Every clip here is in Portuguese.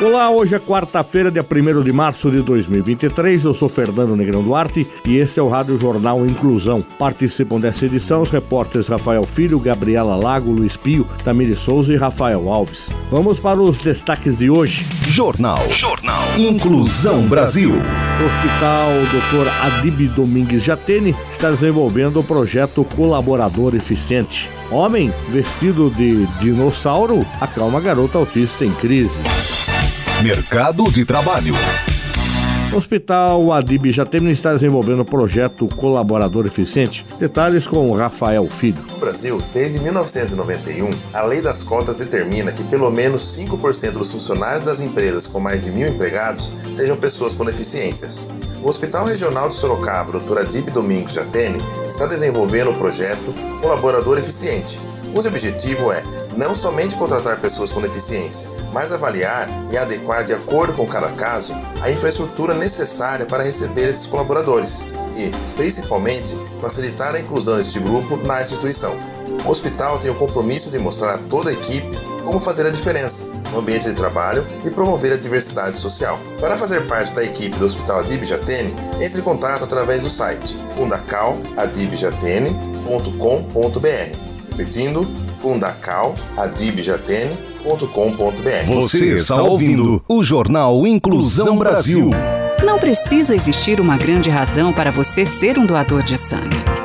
Olá, hoje é quarta-feira, dia 1 de março de 2023. Eu sou Fernando Negrão Duarte e esse é o Rádio Jornal Inclusão. Participam dessa edição os repórteres Rafael Filho, Gabriela Lago, Luiz Pio, Tamiri Souza e Rafael Alves. Vamos para os destaques de hoje. Jornal. Jornal. Inclusão Brasil. O Hospital Dr. Adib Domingues Jatene está desenvolvendo o projeto Colaborador Eficiente. Homem vestido de dinossauro acalma garota autista em crise. Mercado de Trabalho. O Hospital Adib Jatene está desenvolvendo o projeto Colaborador Eficiente. Detalhes com Rafael Filho. No Brasil, desde 1991, a lei das cotas determina que pelo menos 5% dos funcionários das empresas com mais de mil empregados sejam pessoas com deficiências. O Hospital Regional de Sorocaba, Dr. Adib Domingos Jatene, está desenvolvendo o projeto Colaborador Eficiente, cujo objetivo é não somente contratar pessoas com deficiência, mas avaliar e adequar de acordo com cada caso a infraestrutura necessária para receber esses colaboradores e, principalmente, facilitar a inclusão deste grupo na instituição. O hospital tem o compromisso de mostrar a toda a equipe como fazer a diferença no ambiente de trabalho e promover a diversidade social. Para fazer parte da equipe do Hospital Adib Jatene, entre em contato através do site fundacaladibjatene.com.br Repetindo, fundacaladibjatene.com.br. Você está ouvindo o Jornal Inclusão Brasil. Não precisa existir uma grande razão para você ser um doador de sangue.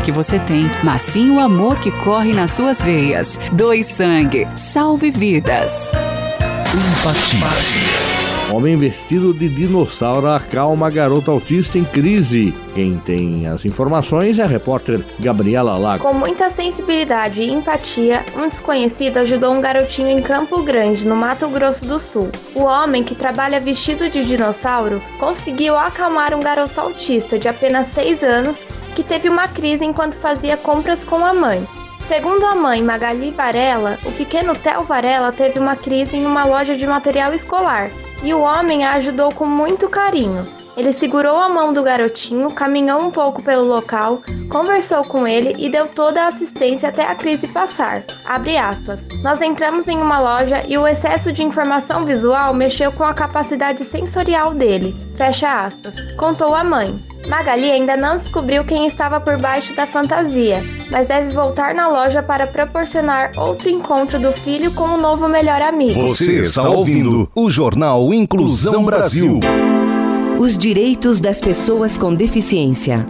que você tem, mas sim o amor que corre nas suas veias. Doe sangue, salve vidas. Empatia. Homem vestido de dinossauro acalma a garota autista em crise. Quem tem as informações é a repórter Gabriela Lago. Com muita sensibilidade e empatia, um desconhecido ajudou um garotinho em Campo Grande, no Mato Grosso do Sul. O homem, que trabalha vestido de dinossauro, conseguiu acalmar um garoto autista de apenas 6 anos que teve uma crise enquanto fazia compras com a mãe. Segundo a mãe Magali Varela, o pequeno Theo Varela teve uma crise em uma loja de material escolar e o homem a ajudou com muito carinho. Ele segurou a mão do garotinho, caminhou um pouco pelo local, conversou com ele e deu toda a assistência até a crise passar. Nós entramos em uma loja e o excesso de informação visual mexeu com a capacidade sensorial dele. Fecha aspas. Contou a mãe. Magali ainda não descobriu quem estava por baixo da fantasia, mas deve voltar na loja para proporcionar outro encontro do filho com o novo melhor amigo. Você está ouvindo o Jornal Inclusão Brasil. Os direitos das pessoas com deficiência.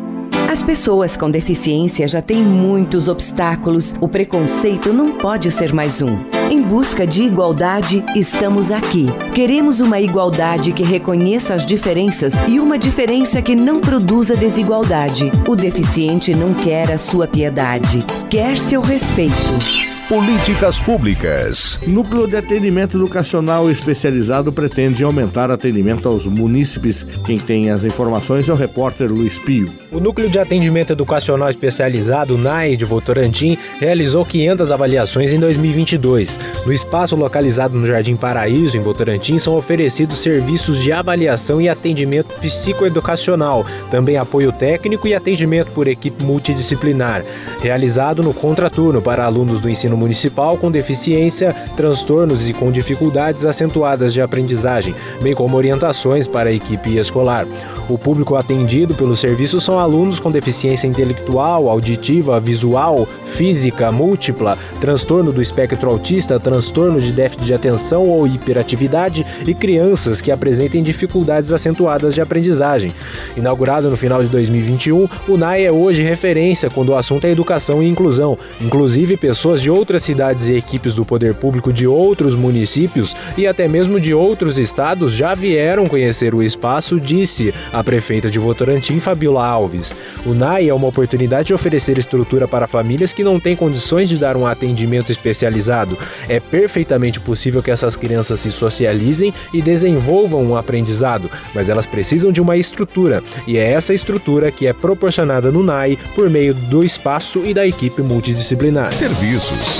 As pessoas com deficiência já têm muitos obstáculos, o preconceito não pode ser mais um. Em busca de igualdade, estamos aqui. Queremos uma igualdade que reconheça as diferenças e uma diferença que não produza desigualdade. O deficiente não quer a sua piedade, quer seu respeito. Políticas Públicas. Núcleo de Atendimento Educacional Especializado pretende aumentar atendimento aos munícipes. Quem tem as informações é o repórter Luiz Pio. O Núcleo de Atendimento Educacional Especializado, NAE, de Votorantim, realizou 500 avaliações em 2022. No espaço localizado no Jardim Paraíso, em Votorantim, são oferecidos serviços de avaliação e atendimento psicoeducacional, também apoio técnico e atendimento por equipe multidisciplinar, realizado no contraturno para alunos do ensino municipal com deficiência, transtornos e com dificuldades acentuadas de aprendizagem, bem como orientações para a equipe escolar. O público atendido pelo serviço são alunos com deficiência intelectual, auditiva, visual, física, múltipla, transtorno do espectro autista, transtorno de déficit de atenção ou hiperatividade e crianças que apresentem dificuldades acentuadas de aprendizagem. Inaugurado no final de 2021, o NAI é hoje referência quando o assunto é educação e inclusão. Inclusive, pessoas de outras cidades e equipes do poder público de outros municípios e até mesmo de outros estados já vieram conhecer o espaço, disse a prefeita de Votorantim, Fabiola Alves. O NAI é uma oportunidade de oferecer estrutura para famílias que não têm condições de dar um atendimento especializado. É perfeitamente possível que essas crianças se socializem e desenvolvam um aprendizado, mas elas precisam de uma estrutura, e é essa estrutura que é proporcionada no NAI por meio do espaço e da equipe multidisciplinar. Serviços.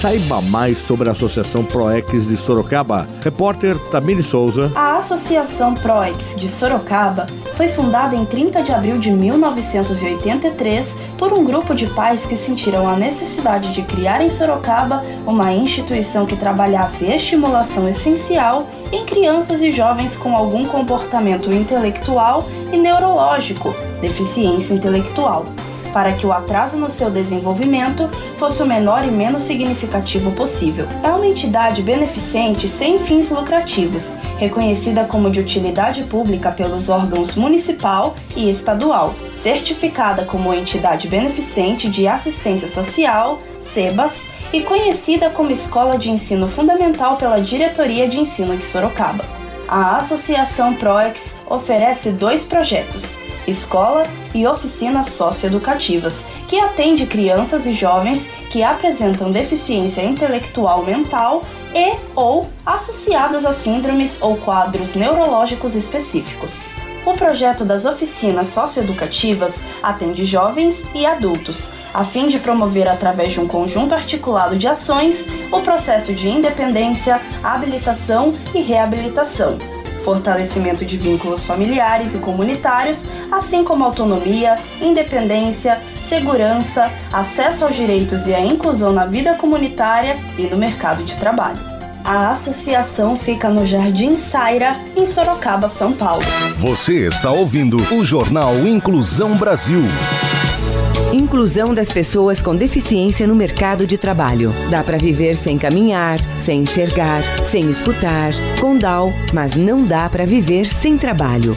Saiba mais sobre a Associação ProEx de Sorocaba. Repórter Tamiri Souza. A Associação ProEx de Sorocaba foi fundada em 30 de abril de 1983 por um grupo de pais que sentiram a necessidade de criar em Sorocaba uma instituição que trabalhasse estimulação essencial em crianças e jovens com algum comportamento intelectual e neurológico, deficiência intelectual para que o atraso no seu desenvolvimento fosse o menor e menos significativo possível. É uma entidade beneficente sem fins lucrativos, reconhecida como de utilidade pública pelos órgãos municipal e estadual, certificada como entidade beneficente de assistência social, SEBAS, e conhecida como Escola de Ensino Fundamental pela Diretoria de Ensino de Sorocaba. A Associação PROEX oferece dois projetos escola e oficinas socioeducativas, que atende crianças e jovens que apresentam deficiência intelectual mental e ou associadas a síndromes ou quadros neurológicos específicos. O projeto das oficinas socioeducativas atende jovens e adultos, a fim de promover, através de um conjunto articulado de ações, o processo de independência, habilitação e reabilitação, fortalecimento de vínculos familiares e comunitários, assim como autonomia, independência, segurança, acesso aos direitos e a inclusão na vida comunitária e no mercado de trabalho. A associação fica no Jardim Saira, em Sorocaba, São Paulo. Você está ouvindo o Jornal Inclusão Brasil. Inclusão das pessoas com deficiência no mercado de trabalho. Dá para viver sem caminhar, sem enxergar, sem escutar, com DAO, mas não dá para viver sem trabalho.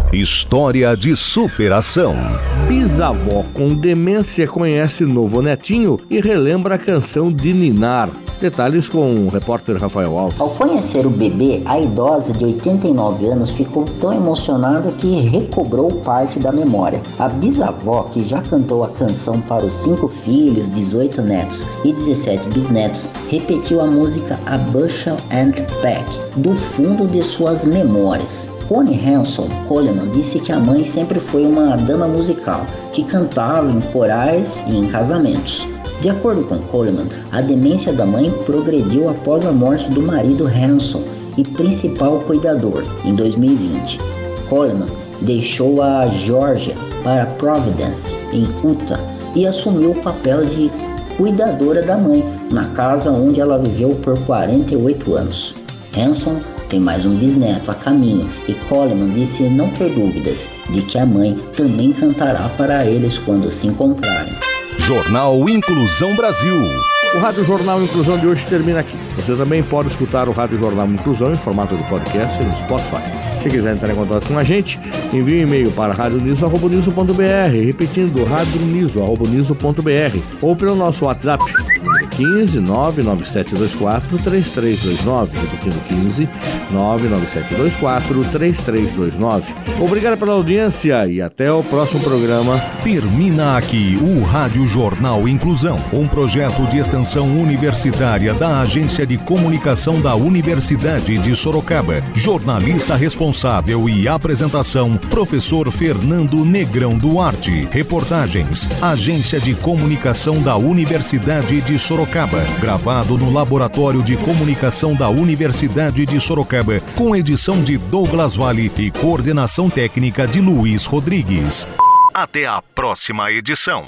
História de superação. Bisavó com demência conhece novo netinho e relembra a canção de Ninar. Detalhes com o repórter Rafael Alves. Ao conhecer o bebê, a idosa de 89 anos ficou tão emocionada que recobrou parte da memória. A bisavó, que já cantou a canção para os cinco filhos, 18 netos e 17 bisnetos, repetiu a música A Bushel and Pack do fundo de suas memórias. Connie Hanson Coleman disse que a mãe sempre foi uma dama musical que cantava em corais e em casamentos. De acordo com Coleman, a demência da mãe progrediu após a morte do marido Hanson e principal cuidador em 2020. Coleman deixou a Georgia para Providence, em Utah, e assumiu o papel de cuidadora da mãe na casa onde ela viveu por 48 anos. Hanson tem mais um bisneto a caminho e Coleman disse não ter dúvidas de que a mãe também cantará para eles quando se encontrarem. Jornal Inclusão Brasil. O Rádio Jornal Inclusão de hoje termina aqui. Você também pode escutar o Rádio Jornal Inclusão em formato de podcast no Spotify. Se quiser entrar em contato com a gente, envie um e-mail para radioniso.br, repetindo radioniso.br ou pelo nosso WhatsApp 15 99724 3329, repetindo 15 99724-3329. Obrigado pela audiência e até o próximo programa. Termina aqui o Rádio Jornal Inclusão, um projeto de extensão universitária da Agência de Comunicação da Universidade de Sorocaba. Jornalista responsável e apresentação, professor Fernando Negrão Duarte. Reportagens, Agência de Comunicação da Universidade de Sorocaba. Gravado no Laboratório de Comunicação da Universidade de Sorocaba, com edição de Douglas Vale e coordenação técnica de Luiz Rodrigues. Até a próxima edição.